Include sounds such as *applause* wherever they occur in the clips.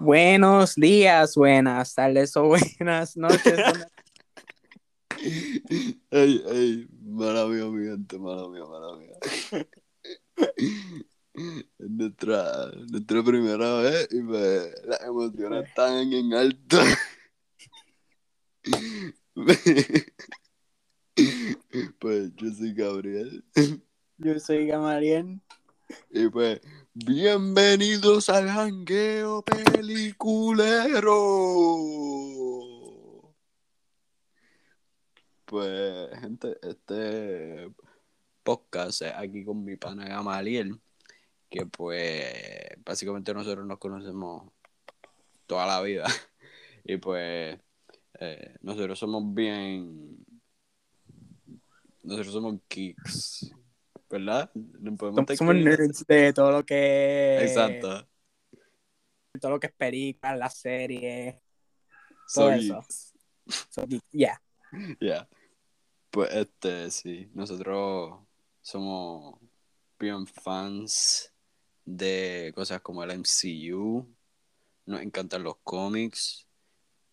Buenos días, buenas tardes o buenas noches. *laughs* Ey, ey, mala mía, mi gente, mía. Es nuestra, nuestra primera vez y pues las emociones están en alto. *laughs* Pues yo soy Gabriel Yo soy Gamaliel. Y pues bienvenidos al jangueo peliculero. Pues gente, este podcast aquí con mi pana Gamaliel, que pues básicamente nosotros nos conocemos toda la vida y pues eh, nosotros somos bien nosotros somos geeks ¿verdad? No podemos Somos, describir- nerds de todo lo que exacto todo lo que es película, las series, todo soy eso. So, yeah. Ya. Pues este, sí, nosotros somos bien fans de cosas como el MCU, nos encantan los cómics,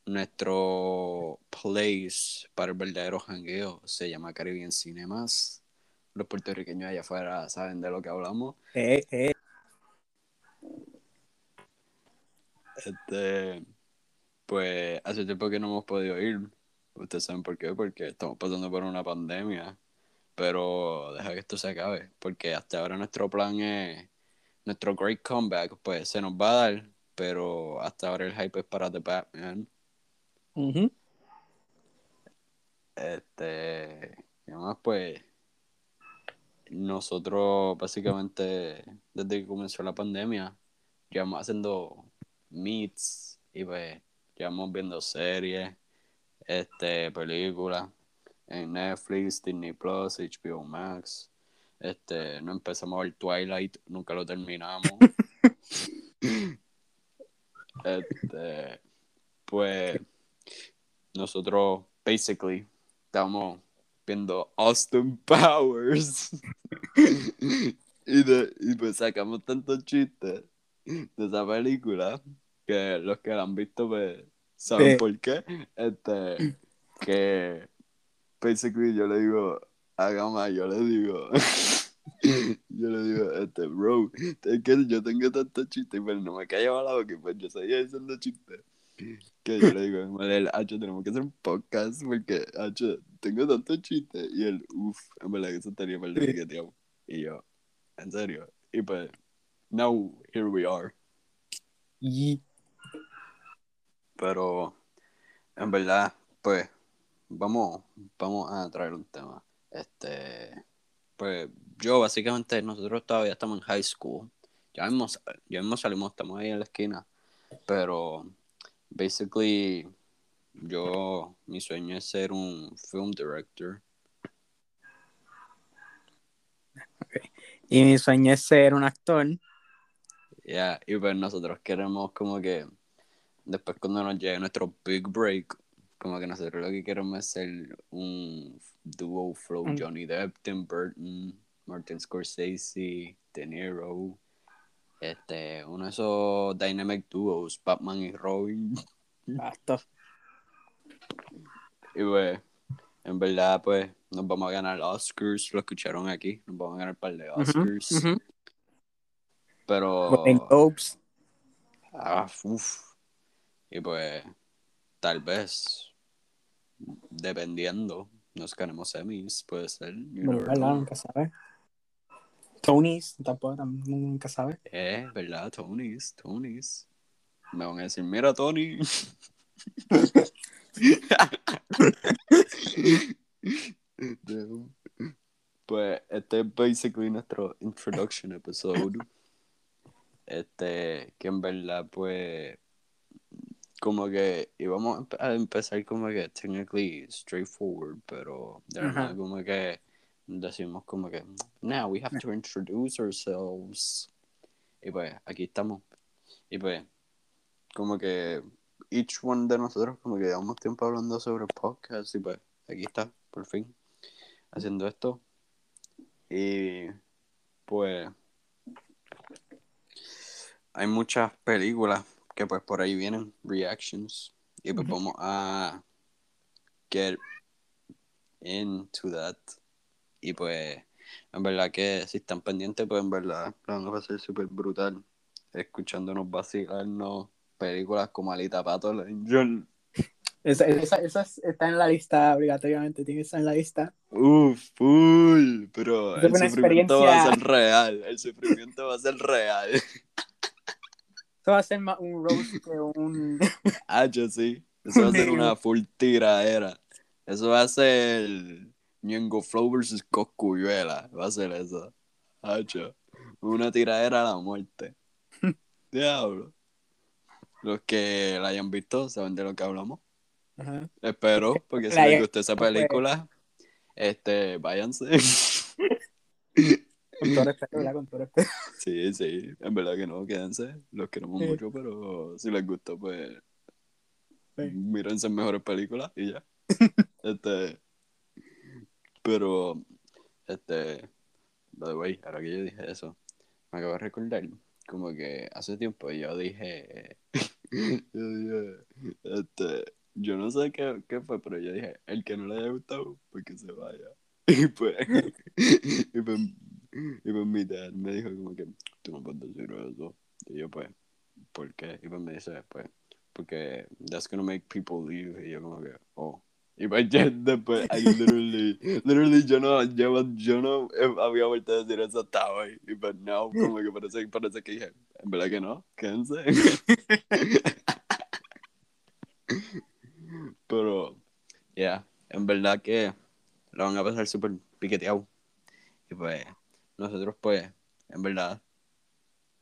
nuestro place para el verdadero jangueo se llama Caribbean Cinemas. Los puertorriqueños allá afuera saben de lo que hablamos. Eh, eh. Este, pues hace tiempo que no hemos podido ir. Ustedes saben por qué, porque estamos pasando por una pandemia. Pero deja que esto se acabe, porque hasta ahora nuestro plan es, nuestro great comeback, pues se nos va a dar, pero hasta ahora el hype es para The Batman. Ujú. Este, y además pues, nosotros básicamente, desde que comenzó la pandemia, llevamos haciendo meets y pues llevamos viendo series, este, películas en Netflix, Disney Plus, HBO Max. Este, no empezamos a ver Twilight, nunca lo terminamos. *laughs* este, pues nosotros basically estamos viendo Austin Powers. *laughs* Y, de, y pues sacamos tantos chistes de esa película que los que la han visto pues saben Sí. por qué. Este que basically yo le digo a Gama yo le digo *laughs* yo le digo este bro es que yo tengo tantos chistes pero no me callo a la boca pues yo seguía diciendo chistes que yo le digo, Manuel, Hacho, tenemos que hacer un podcast porque, Hacho, tengo tantos chistes. Y él, uff, en verdad que eso estaría mal de tío. Y yo, en serio. Y pues, now, here we are. Y Pero, en verdad, pues, vamos, vamos a traer un tema. Este, pues, yo, básicamente, nosotros todavía estamos en high school. Ya mismo, ya mismo salimos, estamos ahí en la esquina. Pero, basically, yo, mi sueño es ser un film director. y mi sueño es ser un actor. Yeah, y pues nosotros queremos como que después cuando nos llegue nuestro big break, como que nosotros lo que queremos es ser un duo flow Johnny Depp, Tim Burton, Martin Scorsese, De Niro, este, uno de esos dynamic duos, Batman y Robin. Basta. Y pues, en verdad, pues, nos vamos a ganar Oscars, lo escucharon aquí, nos vamos a ganar un par de Oscars, pero... Globes. Ah, uf. Y pues, tal vez, dependiendo, nos ganemos semis, puede ser. know. Nunca sabe. Tonys, tampoco, tam- nunca sabe. Eh, ¿verdad? Tonys, Tonys. Me van a decir, mira, Tony. Pues este es basically nuestro introduction episode. Este, que en verdad, pues, como que íbamos a empe- a empezar como que technically straightforward, pero de verdad como que decimos como que, now we have to introduce ourselves. Y pues, aquí estamos. Y pues, como que each one de nosotros como que llevamos tiempo hablando sobre podcast y pues, aquí está, por fin, haciendo esto. Y pues hay muchas películas que pues por ahí vienen reactions. Y pues vamos a get into that. Y pues, en verdad que si están pendientes, pues en verdad la van a pasar súper brutal. Escuchándonos vacilarnos películas como Alita Pato, la Angel. Esa, esa, esa es- está en la lista obligatoriamente, tiene que estar en la lista. Uf, full. Pero el sufrimiento va a ser real. El sufrimiento va a ser real. *laughs* Eso va a ser más un roast que un... Ah, yo sí. Eso va a ser *laughs* una full tiraera. Eso va a ser Ñengo Flow versus Coscuyuela. Va a ser eso. Hacho. Una tiradera a la muerte. *laughs* Diablo. Los que la hayan visto saben de lo que hablamos. Ajá. Espero, porque si les gustó esa pues. película, este, váyanse. Con todo respeto, ¿verdad? Con todo respeto. *laughs* Sí, sí, en verdad que no, quédense. Los queremos Sí. mucho, pero si les gustó, pues Sí. mírense mejores películas y ya. *laughs* este, pero, este, by the way, ahora que yo dije eso, me acabo de recordar, como que hace tiempo yo dije, *laughs* yo dije, este, yo no sé qué, qué fue, pero yo dije, el que no le haya gustado, pues que se vaya. *laughs* Y pues, *laughs* y pues, y pues mi dad me dijo como que, tú no puedes decir eso. Y yo pues, ¿por qué? Y pues me dice, pues, porque that's gonna make people leave. Y yo como que, oh. Y pues después, I literally, literally yo no, yo, yo no había vuelto a decir eso hasta hoy. Y pues no, como que parece, parece que dije, en verdad que no, quédense. *laughs* Pero, ya, en verdad que la van a pasar súper piqueteado. Y pues, nosotros pues, en verdad,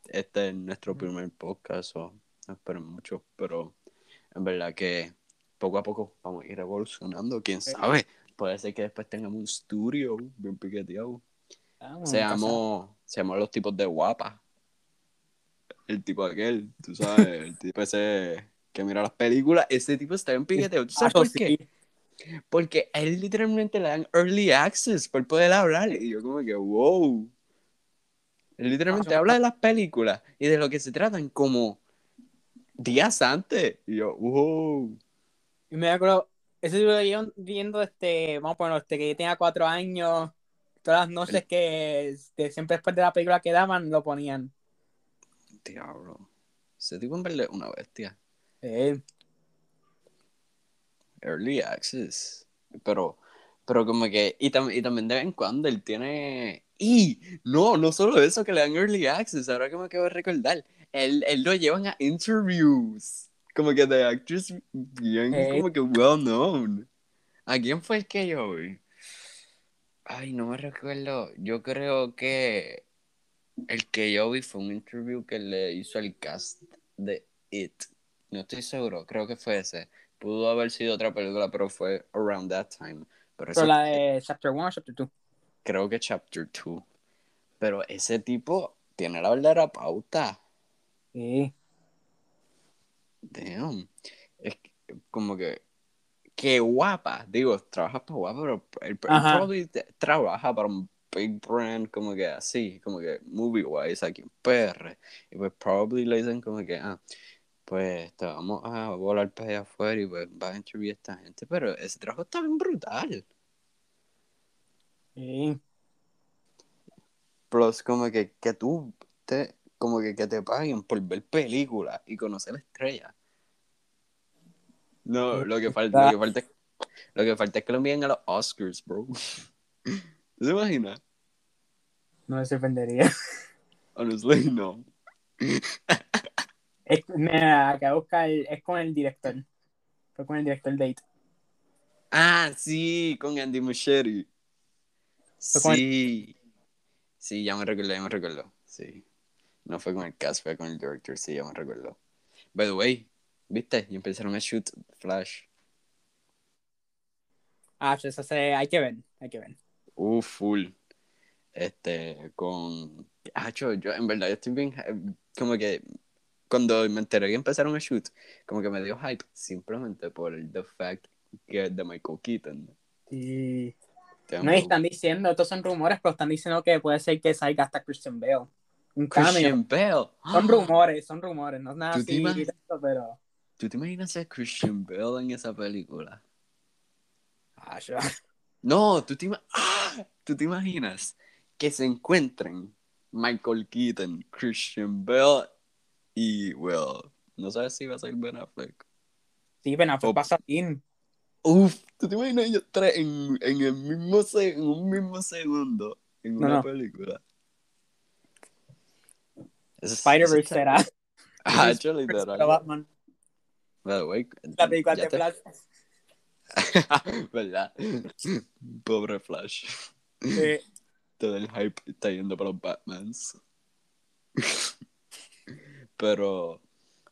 este es nuestro primer podcast, o no esperen mucho, pero en verdad que poco a poco vamos a ir evolucionando, quién sabe. Puede ser que después tengamos un estudio bien piqueteado. Vamos, Seamos, seamos los tipos de guapa. El tipo aquel, tú sabes, el *laughs* tipo ese que mira las películas, ese tipo está bien piqueteado. ¿Tú sabes Ah, por sí. qué? Porque a él literalmente le dan early access por poder hablar. Y yo como que, wow. Él literalmente Ah, habla de las películas y de lo que se tratan como días antes. Y yo, wow. Y me acuerdo, ese libro lo viendo este, vamos a ponerlo, este, que yo tenía cuatro años, todas las noches que este, siempre después de la película que daban, lo ponían. Diablo. Ese tipo en verdad una bestia. Eh, Early access. Pero, pero como que, y, tam- y también de vez en cuando él tiene... Y no, no solo eso que le dan early access, ahora que me acabo de recordar, él, él lo llevan a interviews. Como que de actors bien Eh. como que well known. ¿A quién fue el que yo vi? Ay, no me recuerdo. Yo creo que el que yo vi fue un interview que le hizo el cast de It. No estoy seguro, creo que fue ese. Pudo haber sido otra película, pero fue around that time. Pero, pero la de Chapter 1 o Chapter 2. creo que Chapter 2. Pero ese tipo tiene la verdadera pauta. Sí. Damn. Es que, como que. Qué guapa. Digo, trabaja para guapa, pero él, él Ajá. probably te- trabaja para un big brand, como que así, como que movie wise aquí en PR. Y pues, probably le dicen como que, ah, pues te vamos a volar para allá afuera y pues vas a interview a esta gente. Pero ese trabajo está bien brutal. Sí. Plus, como que, que tú te, como que, que te paguen por ver películas y conocer estrellas. No, lo que falta, lo que falta, es- lo que falta es que lo envíen a los Oscars, bro. ¿Tú *laughs* te imaginas? No me sorprendería. *laughs* Honestly, no. Es, mira, acá de buscar, es con el director. Fue con el director It. Ah, sí, con Andy Muschietti. El- Sí. Sí, ya me recuerdo, ya me recuerdo. Sí. No fue con el cast, fue con el director, sí, ya me recuerdo. By the way, ¿viste? Y empezaron a shoot Flash. Ah, eso se, hay que ver, hay que ver. Uh, full. Este, con. Ah, yo, yo, en verdad, yo estoy bien. eh, Como que. Cuando me enteré que empezaron a shoot, como que me dio hype simplemente por el the fact que es de Michael Keaton. Sí. No, y están diciendo, estos son rumores, pero están diciendo que puede ser que salga hasta Christian Bale. Un. Christian Bale. Son *gasps* rumores, son rumores, no es nada ¿Tú te así, directo, pero... ¿Tú te imaginas a Christian Bale en esa película? Ah, yo- *laughs* No, ¿tú te, ¡Ah! ¿tú te imaginas que se encuentren Michael Keaton, Christian Bale y, well, no sabes si va a ser Ben Affleck. Sí, Ben Affleck Oh. pasa bien. Uf, ¿tú te imaginas ellos tres en, en el mismo se- en un mismo segundo en No, una no. película? Spider-Verse eso- será. *laughs* Ah, Pero I- Batman. the way, La película de te- Flash. *laughs* ¿Verdad? *laughs* Pobre Flash. Sí. Todo el hype está yendo para los Batmans. Pero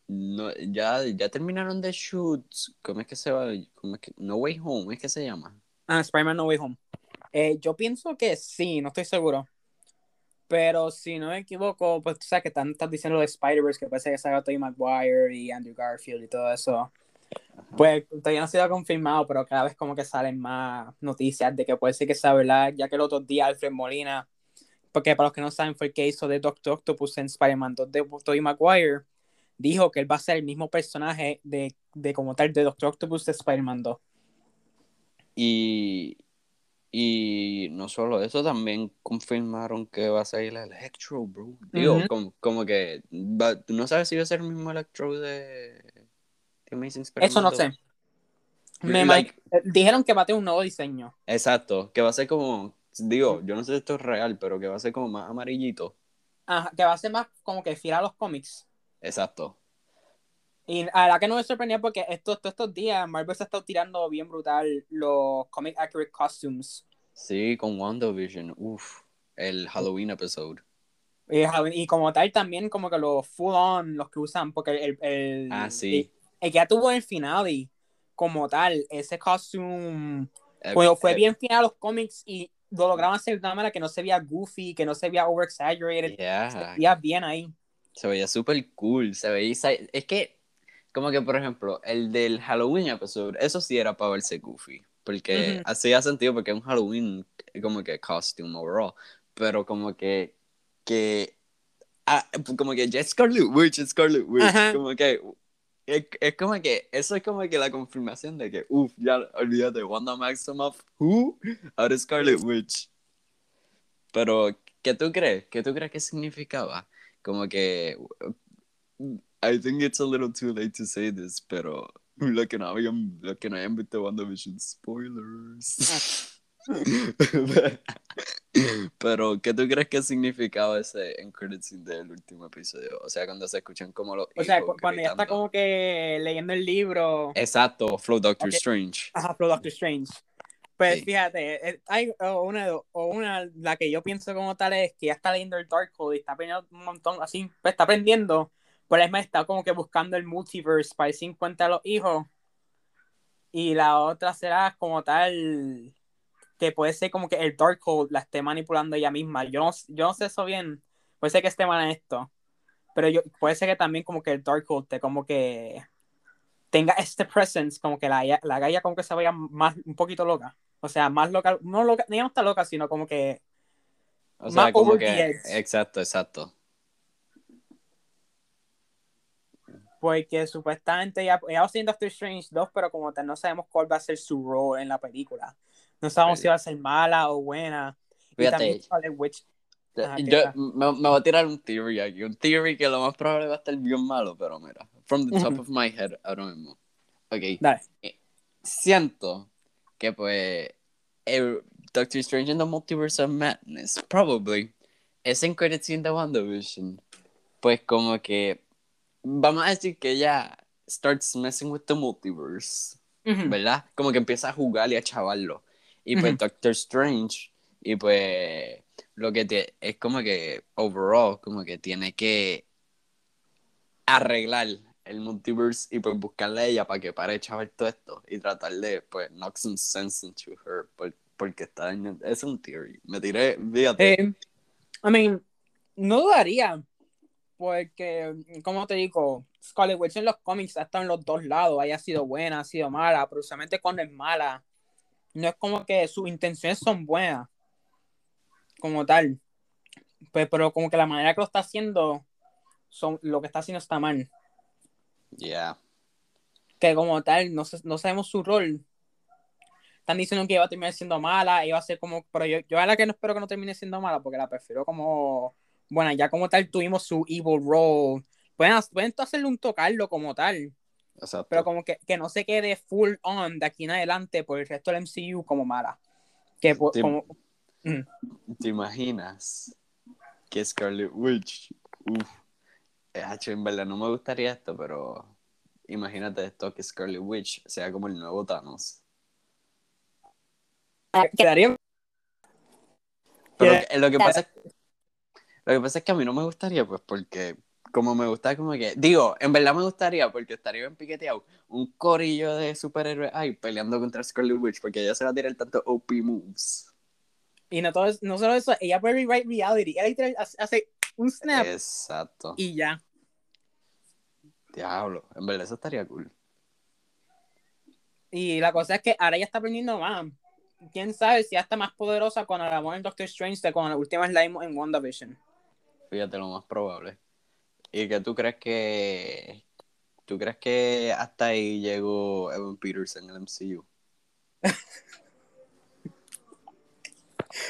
no, ya, ya terminaron de shoots. ¿Cómo es que se va? ¿Cómo es que, no Way Home, ¿es que se llama? Ah, Spider-Man No Way Home. Eh, yo pienso que sí, no estoy seguro. Pero si no me equivoco, pues tú sabes que están, están diciendo lo de Spider-Verse, que parece que salga Tobey Maguire y Andrew Garfield y todo eso. Pues todavía no ha sido confirmado, pero cada vez como que salen más noticias de que puede ser que sea verdad, ya que el otro día Alfred Molina, porque para los que no saben fue el que hizo de Doctor Octopus en Spider-Man 2 de Tobey Maguire, dijo que él va a ser el mismo personaje de, de como tal de Doctor Octopus de Spider-Man 2. Y, y no solo eso, también confirmaron que va a salir el Electro, bro. Digo, como, como que tú no sabes si va a ser el mismo Electro de, de Amazing Spider-Man Eso no 2. sé. Me Like- eh, dijeron que va a tener un nuevo diseño. Exacto, que va a ser como, digo, yo no sé si esto es real, pero que va a ser como más amarillito. Ajá, que va a ser más como que fiel a los cómics. Exacto. Y la que no me sorprendía porque estos, todos estos días Marvel se ha estado tirando bien brutal los comic accurate costumes. Sí, con WandaVision, uff, el Halloween episode. Y, y como tal también como que los full on, los que usan, porque el, el, Ah, sí. el, el que ya tuvo el final y como tal, ese costume Eh, bueno, fue eh, bien fiel a los cómics y lo lograban hacer de una manera que no se veía goofy, que no se veía over exaggerated. yeah, Se veía bien ahí. se veía súper cool, se veía, es que, como que, por ejemplo, el del Halloween episode, eso sí era para verse goofy, porque Ujú. hacía sentido porque es un Halloween, como que costume overall, pero como que, que, ah, como que ya Scarlet Witch, Scarlet Witch, Ajá. como que, es, es como que, eso es como que la confirmación de que, uff, ya olvídate, Wanda Maximoff, who, ahora Scarlet Witch. Pero, ¿qué tú crees? ¿Qué tú crees que significaba? Como que, I think it's a little too late to say this, pero lo que no hayan, lo que no hayan visto WandaVision, spoilers. *laughs* pero, ¿qué tú crees que significaba ese scene del último episodio? O sea, cuando se escuchan como los O sea, cu- cuando ya está gritando. como que leyendo el libro, Exacto, Flow Doctor. Strange. ajá, Pro Doctor Strange. Pues Sí. fíjate, eh, hay o una, o una, la que yo pienso como tal es que ya está leyendo el Darkhold y está aprendiendo un montón, así, pues está aprendiendo, pero es más, está como que buscando el multiverse para en cuenta a los hijos. Y la otra será como tal, que puede ser como que el Darkhold la esté manipulando ella misma. Yo no, yo no sé eso bien, puede ser que esté mal en esto, pero yo, puede ser que también como que el Darkhold te como que tenga este presence, como que la, la galla como que se vaya más, un poquito loca. O sea, más loca, no loca, ella no está loca, sino como que O sea, Más como que. Exacto, exacto. Porque supuestamente ella, ella va a ser en Doctor Strange 2, pero como tal no sabemos cuál va a ser su rol en la película. No sabemos Pues- si va a ser mala o buena. Y Fíjate. también Scarlet Witch. Ajá, ¿qué Yo me, me voy a tirar un theory aquí. Un theory que lo más probable va a estar bien malo, pero mira. From the top Ujú. of my head, ahora mismo. Ok. Dale. Siento que, pues. El Doctor Strange in the Multiverse of Madness, probably. Ese en credit scene de WandaVision. Pues, como que. Vamos a decir que ella starts messing with the multiverse. ¿verdad? Como que empieza a jugar y a chavarlo. Y pues. Doctor Strange, y pues lo que te, es como que overall, como que tiene que arreglar el multiverse y pues buscarle a ella para que pare de chavar todo esto y tratar de pues knock some sense into her por- porque está dañando. Es un theory. Me tiré, fíjate. Eh, I mean, no dudaría, porque, como te digo, Scarlet Witch en los cómics ha estado en los dos lados, haya sido buena, ha sido mala, pero usualmente cuando es mala, no es como que sus intenciones son buenas, como tal. Pues, pero como que la manera que lo está haciendo, son, lo que está haciendo está mal. Yeah. Que como tal, no, no sabemos su rol. Están diciendo que iba a terminar siendo mala, iba a ser como, pero yo, yo a la que no espero que no termine siendo mala, porque la prefiero como, bueno, ya como tal tuvimos su evil role. Pueden, pueden hacerle un tocarlo como tal. Exacto. Pero como que, que no se quede full on de aquí en adelante por el resto del MCU como mala. Que Sí. como, Mm. ¿Te imaginas que Scarlet Witch? Uf. Eh, en verdad no me gustaría esto, pero imagínate esto, que Scarlet Witch sea como el nuevo Thanos. quedaría Pero lo que pasa es, lo que pasa es que a mí no me gustaría, pues, porque como me gusta como que, digo, en verdad me gustaría, porque estaría bien piqueteado, un corillo de superhéroes ahí peleando contra Scarlet Witch, porque ella se va a tirar tanto OP moves. Y no, todo, es- no solo eso, ella puede rewrite reality. Ella literal hace- un snap Exacto. y ya. Diablo, en verdad eso estaría cool. Y la cosa es que ahora ella está aprendiendo más. Quién sabe si ya está más poderosa cuando la en Doctor Strange de cuando la última la en WandaVision. Fíjate lo más probable. ¿Y que tú crees que tú crees que hasta ahí llegó Evan Peters en el MCU?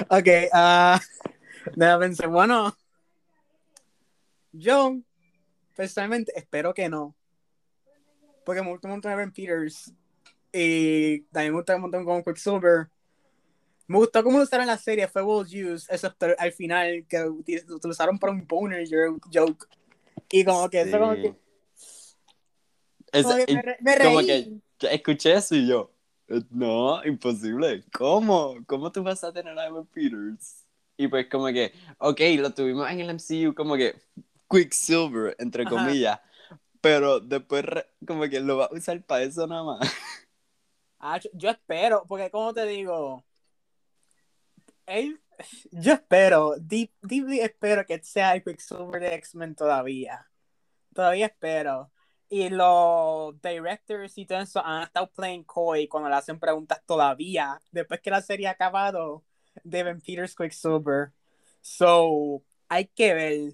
Ok, ah pensar. Bueno, yo personalmente espero que no. Porque me gusta un montón Evan Peters. Y también me gusta un montón como Quicksilver. Me gustó cómo lo usaron en la serie, fue well used, excepto al final que lo utilizaron para un boner joke. Y como que eso como Sí. que, Es- como que me, re- me como reí. que escuché eso y yo, no, imposible. ¿Cómo? ¿Cómo tú vas a tener a Evan Peters? Y pues como que, ok, lo tuvimos en el MCU como que Quicksilver, entre Ajá. comillas, pero después como que lo va a usar para eso nada más. *laughs* Ah, yo, espero, porque como te digo, *laughs* yo espero, deep, deeply espero que sea el Quicksilver de X-Men todavía. Todavía espero. Y los directors y todo eso han estado playing coy cuando le hacen preguntas todavía, después que la serie ha acabado, de Evan Peters Quicksilver. So, hay que ver.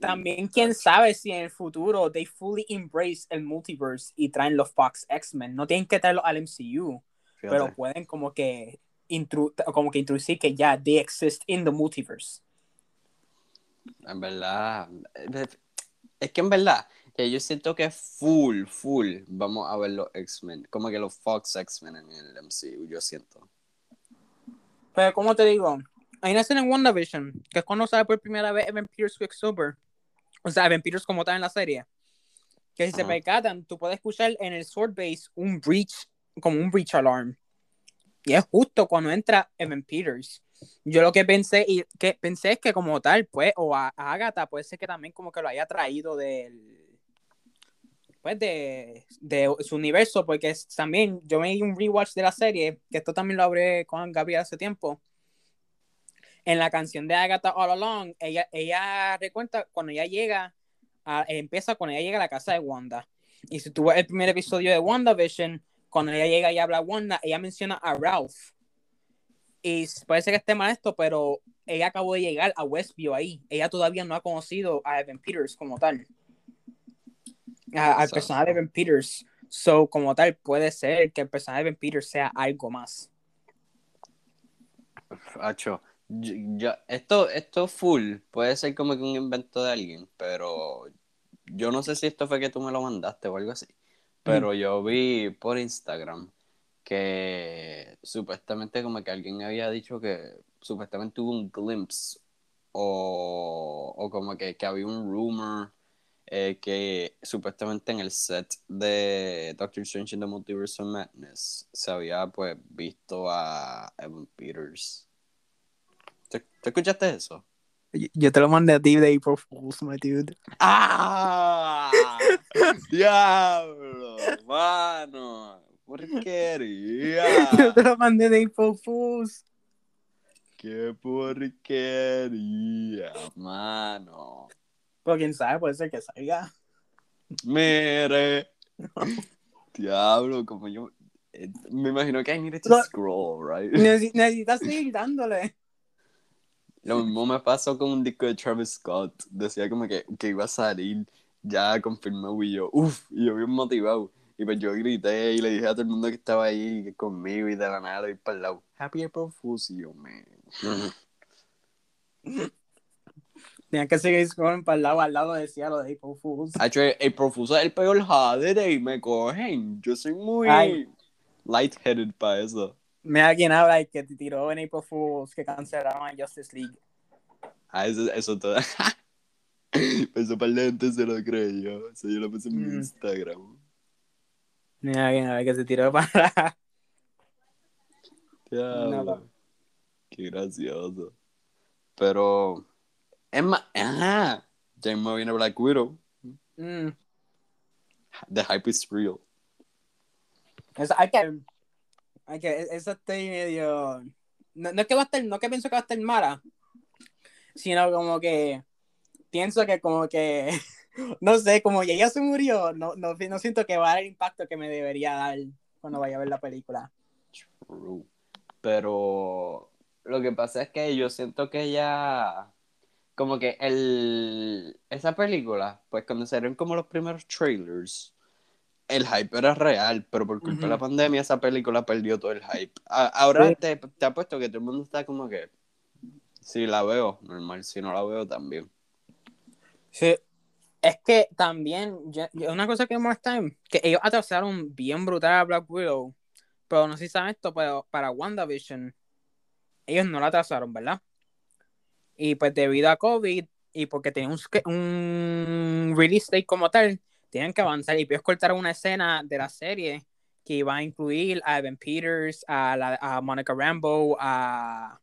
También, quién sabe si en el futuro they fully embrace el multiverse y traen los Fox X-Men. No tienen que traerlo al MCU, pero Fíjate. pueden como que, intru como que introducir que ya they exist in the multiverse. En verdad, eh, es que en verdad, que yo siento que full, full, vamos a ver los X-Men, como que los Fox X-Men en el MCU, yo siento. Pero como te digo, hay una escena en WandaVision, que es cuando sale por primera vez Evan Peters Quicksilver. O sea, Evan Peters como está en la serie. Que si se Ajá. percatan, tú puedes escuchar en el Sword Base un breach, como un breach alarm. Y es justo cuando entra Evan Peters. Yo lo que pensé, y que pensé es que como tal, pues, o a, a Agatha puede ser que también como que lo haya traído del pues de, de su universo, porque es, también yo me di un rewatch de la serie, que esto también lo hablé con Gabriel hace tiempo. En la canción de Agatha All Along, ella, ella recuenta cuando ella llega, a- empieza cuando ella llega a la casa de Wanda. Y si tú ves el primer episodio de WandaVision, cuando ella llega y habla a Wanda, ella menciona a Ralph. Y parece que esté mal esto, pero ella acabó de llegar a Westview ahí. Ella todavía no ha conocido a Evan Peters como tal. A- al Exacto. personaje de Evan Peters. So, como tal, puede ser que el personaje de Evan Peters sea algo más. Acho, yo- yo- esto, esto full puede ser como que un invento de alguien, pero yo no sé si esto fue que tú me lo mandaste o algo así, pero yo vi por Instagram que supuestamente como que alguien había dicho que supuestamente hubo un glimpse o, o como que, que había un rumor eh, que supuestamente en el set de Doctor Strange in the Multiverse of Madness se había pues visto a Evan Peters. ¿Te, te escuchaste eso? Yo te lo mandé a ti de April Fools, my dude. ¡Ah! ¡Diablo! ¡Mano! ¡Porquería! *laughs* Yo te lo mandé de Fools. ¡Qué porquería! Mano. Pero quién sabe, puede ser que salga. Mire. *laughs* Diablo, como yo. eh, Me imagino que I needed to scroll, right? Necesi- necesitas seguir dándole. Lo mismo me pasó con un disco de Travis Scott. Decía como que, que iba a salir, ya confirmó y yo, uff, y yo bien motivado. Y pues yo grité y le dije a todo el mundo que estaba ahí conmigo y de la nada y para el lado. Happy April Fool's, y yo, man. *laughs* Tenían que seguir scrolling para el lado, al lado decía lo de April Fools. Hacho, April Fool's es el peor jade y me cogen. Yo soy muy Ay. lightheaded para eso. Mira quién habla y que te tiró en April Fools que cancelaron a Justice League. Ah, eso, eso todo. *laughs* *laughs* eso para la gente se lo creyó. Eso yo lo puse en mi Mm. Instagram. Mira habla que se tiró para. *laughs* Diablo. Nada. Qué gracioso. Pero. Es más. Ajá. Ya mismo viene Black Widow. Mm. The hype is real. Eso, hay que. Hay que. Eso estoy medio. No, no es que va a estar. No que pienso que va a estar mala. Sino como que. Pienso que como que. *laughs* No sé, como que ella se murió. No, no, no siento que va a dar el impacto que me debería dar cuando vaya a ver la película. True. Pero. Lo que pasa es que yo siento que ella. Como que el. Esa película, pues cuando salieron como los primeros trailers. El hype era real, pero por culpa de la pandemia esa película perdió todo el hype. A- ahora Sí. te, te apuesto que todo el mundo está como que. Si la veo, normal. Si no la veo, también. Sí. Es que también, una cosa que molesta es que ellos atrasaron bien brutal a Black Widow, pero no sé si saben esto, pero para WandaVision, ellos no la atrasaron, ¿verdad? Y pues debido a COVID y porque tenían un, release date como tal, tienen que avanzar y ellos cortaron una escena de la serie que iba a incluir a Evan Peters, a, la, a Monica Rambeau, a,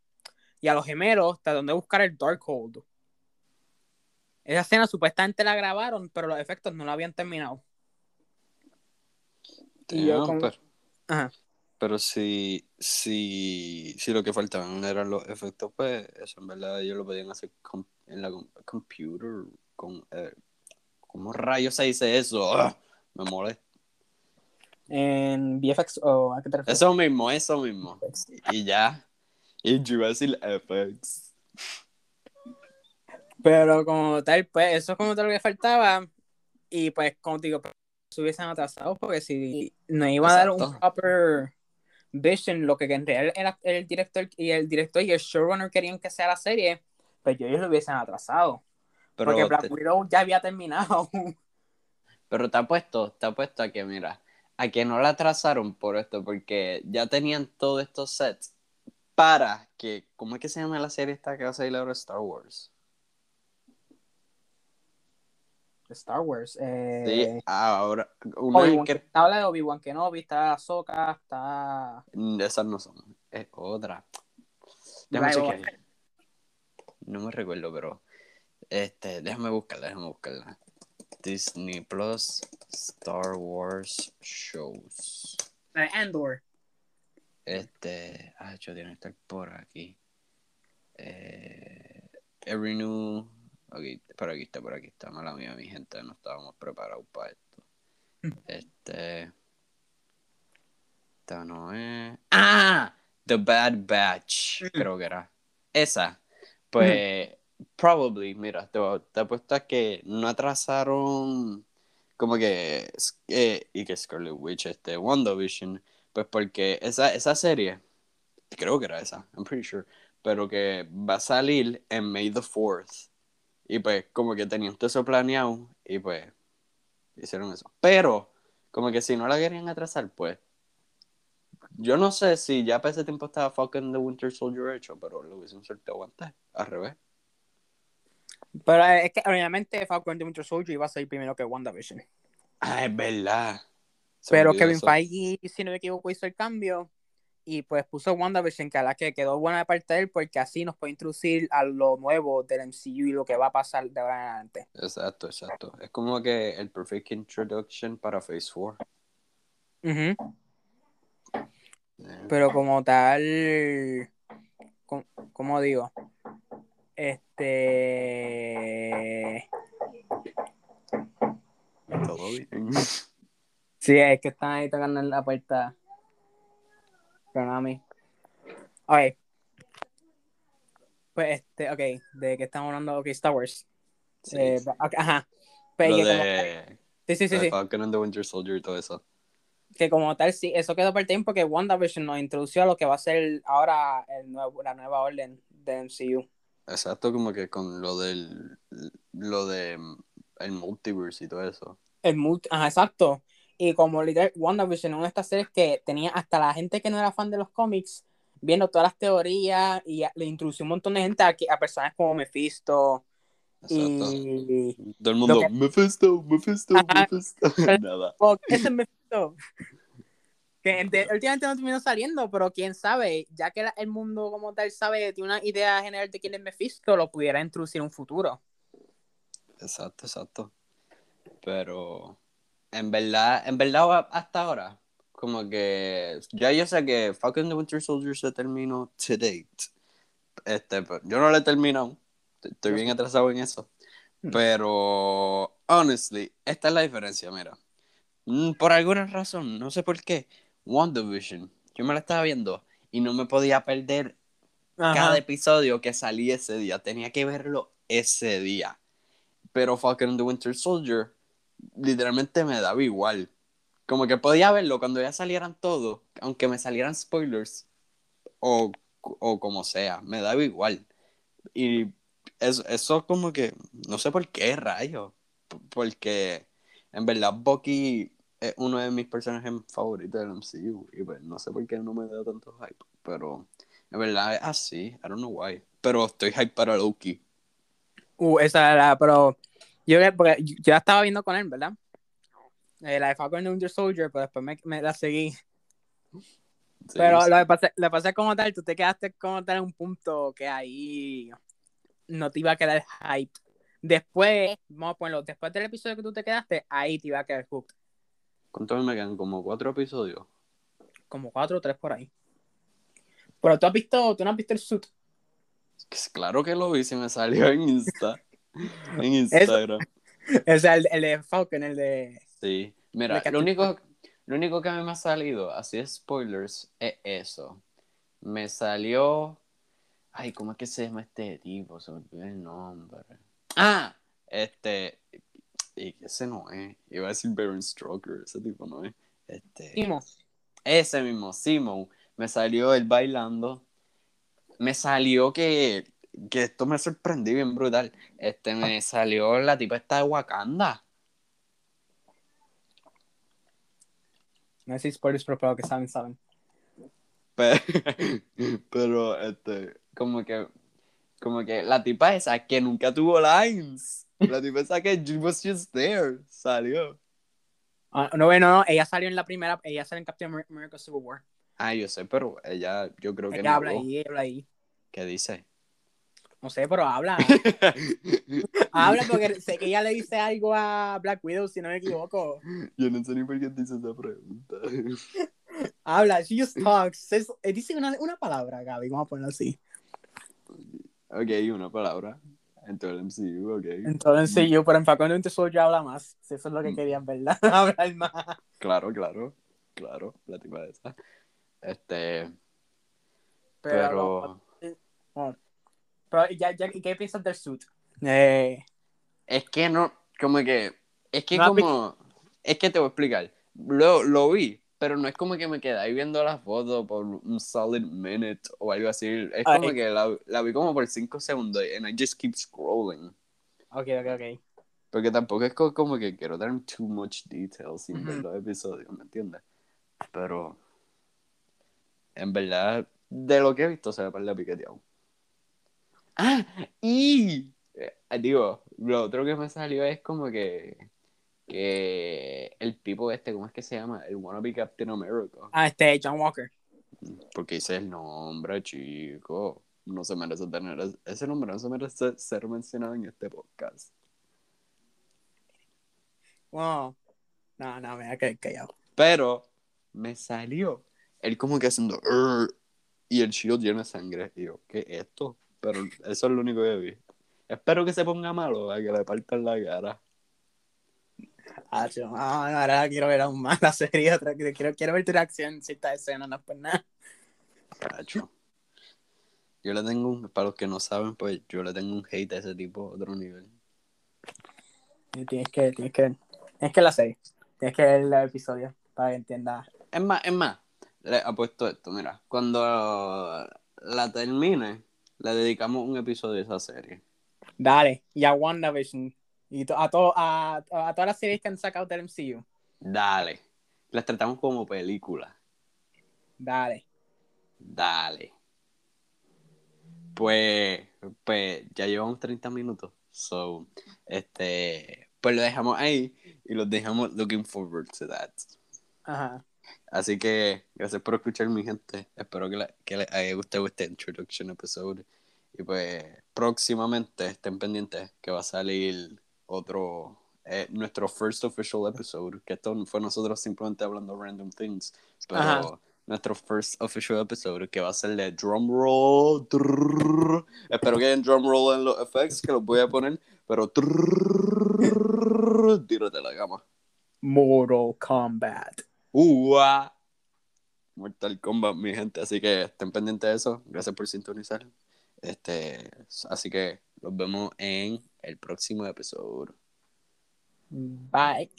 y a los gemelos, tratando de buscar el Darkhold. Esa escena supuestamente la grabaron, pero los efectos no la habían terminado. Y yo Damn, como- pero, Ajá. pero si, si, si lo que faltaban eran los efectos, pues eso en verdad ellos lo podían hacer en la com- computer. Con, eh, ¿Cómo rayos se dice eso? ¡Ah! Me molesta. En VFX o a qué te refieres? Eso mismo, eso mismo. Y ya. Y yo iba a decir FX. Pero como tal, pues eso es como tal lo que faltaba. Y pues, como te digo, pues, se hubiesen atrasado porque si no iba a dar un proper vision, lo que en realidad era el director y el director y el showrunner querían que sea la serie, pues ellos lo hubiesen atrasado. Pero, porque Black te, Widow ya había terminado. *laughs* pero te apuesto, te apuesto a que, mira, a que no la atrasaron por esto, porque ya tenían todos estos sets para que, ¿cómo es que se llama la serie esta que va a salir ahora Star Wars? Star Wars. Sí, Eh, ahora, una Obi-Wan, que, Habla de Obi-Wan Kenobi, está Ahsoka, está... Mm, esas no son, es otra. Déjame Rival. chequear. No me recuerdo, pero, este, déjame buscarla, déjame buscarla. Disney Plus Star Wars Shows. Eh, Andor. Este. Ah, yo tiene que estar por aquí. Eh, every new. Ok, por aquí está, por aquí está. Mala mía, mi gente. No estábamos preparados para esto. Este. Esta no es. ¡Ah! The Bad Batch. Mm. Creo que era. Esa. Pues. Probably, mira, te, te apuesto a que no atrasaron. Como que. eh, y que Scarlet Witch, este. WandaVision. Pues porque esa, esa serie, creo que era esa, I'm pretty sure, pero que va a salir en May the 4th. Y pues como que tenían todo eso planeado y pues hicieron eso. Pero como que si no la querían atrasar, pues yo no sé si ya para ese tiempo estaba Falcon the Winter Soldier hecho, pero lo hubiesen soltado antes, al revés. Pero eh, es que obviamente Falcon the Winter Soldier iba a salir primero que WandaVision. Ah, es verdad. Se Pero Kevin eso. Feige, si no me equivoco, hizo el cambio y pues puso WandaVision, que a la que quedó buena de parte de él, porque así nos puede introducir a lo nuevo del MCU y lo que va a pasar de ahora en adelante. Exacto, exacto. Es como que el perfect introduction para Phase 4. Ujú. Eh, Pero como tal, com- como digo, este... Todo bien. Sí, es que están ahí tocando en la puerta. Konami. Ok. Pues este, ok, de que estamos hablando, ok, Star Wars. Sí, Eh, ajá. Pues Lo como- de, sí, sí, sí, sí. Falcon and the Winter Soldier y todo eso. Que como tal, sí, eso quedó por el tiempo que WandaVision nos introdució a lo que va a ser ahora el nuevo, la nueva orden de MCU. Exacto, como que con lo del lo de mm, el multiverse y todo eso. El multi- ajá, exacto. Y como literal, WandaVision una de estas series que tenía hasta la gente que no era fan de los cómics viendo todas las teorías y le introdució un montón de gente a, a personas como Mephisto Exacto. y... Todo el mundo, que- Mephisto, Mephisto, Ajá. Mephisto. *laughs* Nada. Ese es Mephisto. Que ente- últimamente no terminó saliendo, pero quién sabe, ya que el mundo como tal sabe, tiene una idea general de quién es Mephisto, lo pudiera introducir en un futuro. Exacto, exacto. Pero en verdad, en verdad hasta ahora, como que ya yo sé que Falcon the Winter Soldier se terminó to date. Este, pero yo no lo he terminado. Estoy bien atrasado en eso. Mm. Pero, honestly, esta es la diferencia, mira. Mm, Por alguna razón, no sé por qué, WandaVision, yo me la estaba viendo y no me podía perder cada episodio que salía ese día. Tenía que verlo ese día. Pero Falcon and the Winter Soldier literalmente me daba igual. Como que podía verlo cuando ya salieran todos, aunque me salieran spoilers o, o como sea, me daba igual. Y eso, eso como que, no sé por qué, rayo. Porque en verdad Bucky es uno de mis personajes favoritos del MCU. Y pues no sé por qué no me da tanto hype. Pero en verdad es así, I don't know why. Pero estoy hype para Loki. Uh, esa era, pero yo, porque yo ya estaba viendo con él, ¿verdad? Eh, la de Falcon Winter Soldier, pero después me, me la seguí. Sí, Pero sí. lo que pasa, lo que pasa es como tal, tú te quedaste como tal en un punto que ahí no te iba a quedar hype. Después, vamos a ponerlo, después del episodio que tú te quedaste, ahí te iba a quedar hooked. ¿Cuántos me quedan? Como cuatro episodios. Como cuatro o tres por ahí. Pero tú has visto, tú no has visto el suit. Pues Claro que lo vi, si me salió en Insta. En *laughs* Instagram. O sea, el, el de Falcon, el de. Sí. Mira, De lo único, lo único que a mí me ha salido, así de spoilers, es eso. Me salió. Ay, ¿cómo es que se llama este tipo? Se me olvidó el nombre. Ah, este. Y ese no es. Iba a decir Baron Stroker, ese tipo no es. Este. Timo. Ese mismo, Simon. Me salió él bailando. Me salió que. Que esto me sorprendió bien brutal. Este, me salió la tipa esta de Wakanda. No sé si spoilers, pero claro que saben, saben. Pe- *laughs* Pero, este, como que, como que la tipa esa que nunca tuvo lines. La tipa esa que was just there, salió. Ah, no, bueno, no, ella salió en la primera, ella salió en Captain Amer- America Civil War. Ah, yo sé, pero ella, yo creo que no Ella habla habló. ahí, habla ahí. ¿Qué dice? No sé, pero habla. *laughs* habla porque sé que ella le dice algo a Black Widow, si no me equivoco. yo no sé ni por qué te hice esa pregunta. *laughs* Habla, she just talks. Es- eh, dice una, una palabra, Gaby, vamos a ponerlo así. Ok, una palabra. En todo el MCU, ok. Entonces yo, pero en Falcon Winter Soldier habla más. Si eso es lo que Mm. querían, *laughs* ¿verdad? Hablar más. Claro, claro. Claro, la tipa esa. Este, Pero, pero... bueno, pero ya, ya, ¿y qué piensas del suit? Eh, Es que no, como que, es que No como, es que te voy a explicar. Lo, lo vi, pero no es como que me quedé ahí viendo la foto por un solid minute o algo así. Es como Ay. que la, la vi como por 5 segundos and I just keep scrolling. ok, ok, ok. Porque tampoco es co- como que quiero dar too much detail sin ver los episodios, ¿me entiendes? Pero, en verdad, de lo que he visto se ve para la piqueteado. Ah, y eh, digo, lo otro que me salió es como que que el tipo este, ¿cómo es que se llama? El wannabe Captain America. Ah, este, John Walker. Porque dice el nombre, chico. No se merece tener es- ese nombre, no se merece ser mencionado en este podcast. Wow. No, no, me voy a quedar callado. Pero me salió él como que haciendo y el shield lleno de sangre. Y yo, ¿qué es esto? Pero eso es lo único que vi. Espero que se ponga malo, a que le partan la cara. Ah, yo, ah, ahora quiero ver aún más la serie. Otra, quiero, quiero ver tu reacción en ciertas escenas, no es por nada. Cacho. Yo le tengo un, para los que no saben, pues yo le tengo un hate a ese tipo a otro nivel. Tienes que, tienes que, tienes que la serie. Tienes que ver el episodio para que entiendas. Es más, es más, le apuesto esto, mira, cuando la termine, le dedicamos un episodio a esa serie. Dale, y a WandaVision. Y to- a, to- a, a todas las series que han sacado del MCU. Dale. Las tratamos como película. Dale. Dale. Pues, pues ya llevamos 30 minutos. So, este, pues lo dejamos ahí y los dejamos looking forward to that. Ajá. Así que gracias por escuchar, mi gente. Espero que, la- que les haya gustado este introduction episode. Y pues próximamente estén pendientes que va a salir otro, eh, nuestro first official episode. Que esto fue nosotros simplemente hablando random things. Pero Ajá. nuestro first official episode que va a ser de drum roll. trrr. Espero que hayan drum roll en los effects que los voy a poner. Pero trrr, tírate la gama. Mortal Kombat. ¡Ua! Mortal Kombat, mi gente. Así que estén pendientes de eso. Gracias por sintonizar. Este, así que los vemos en el próximo episodio. Bye.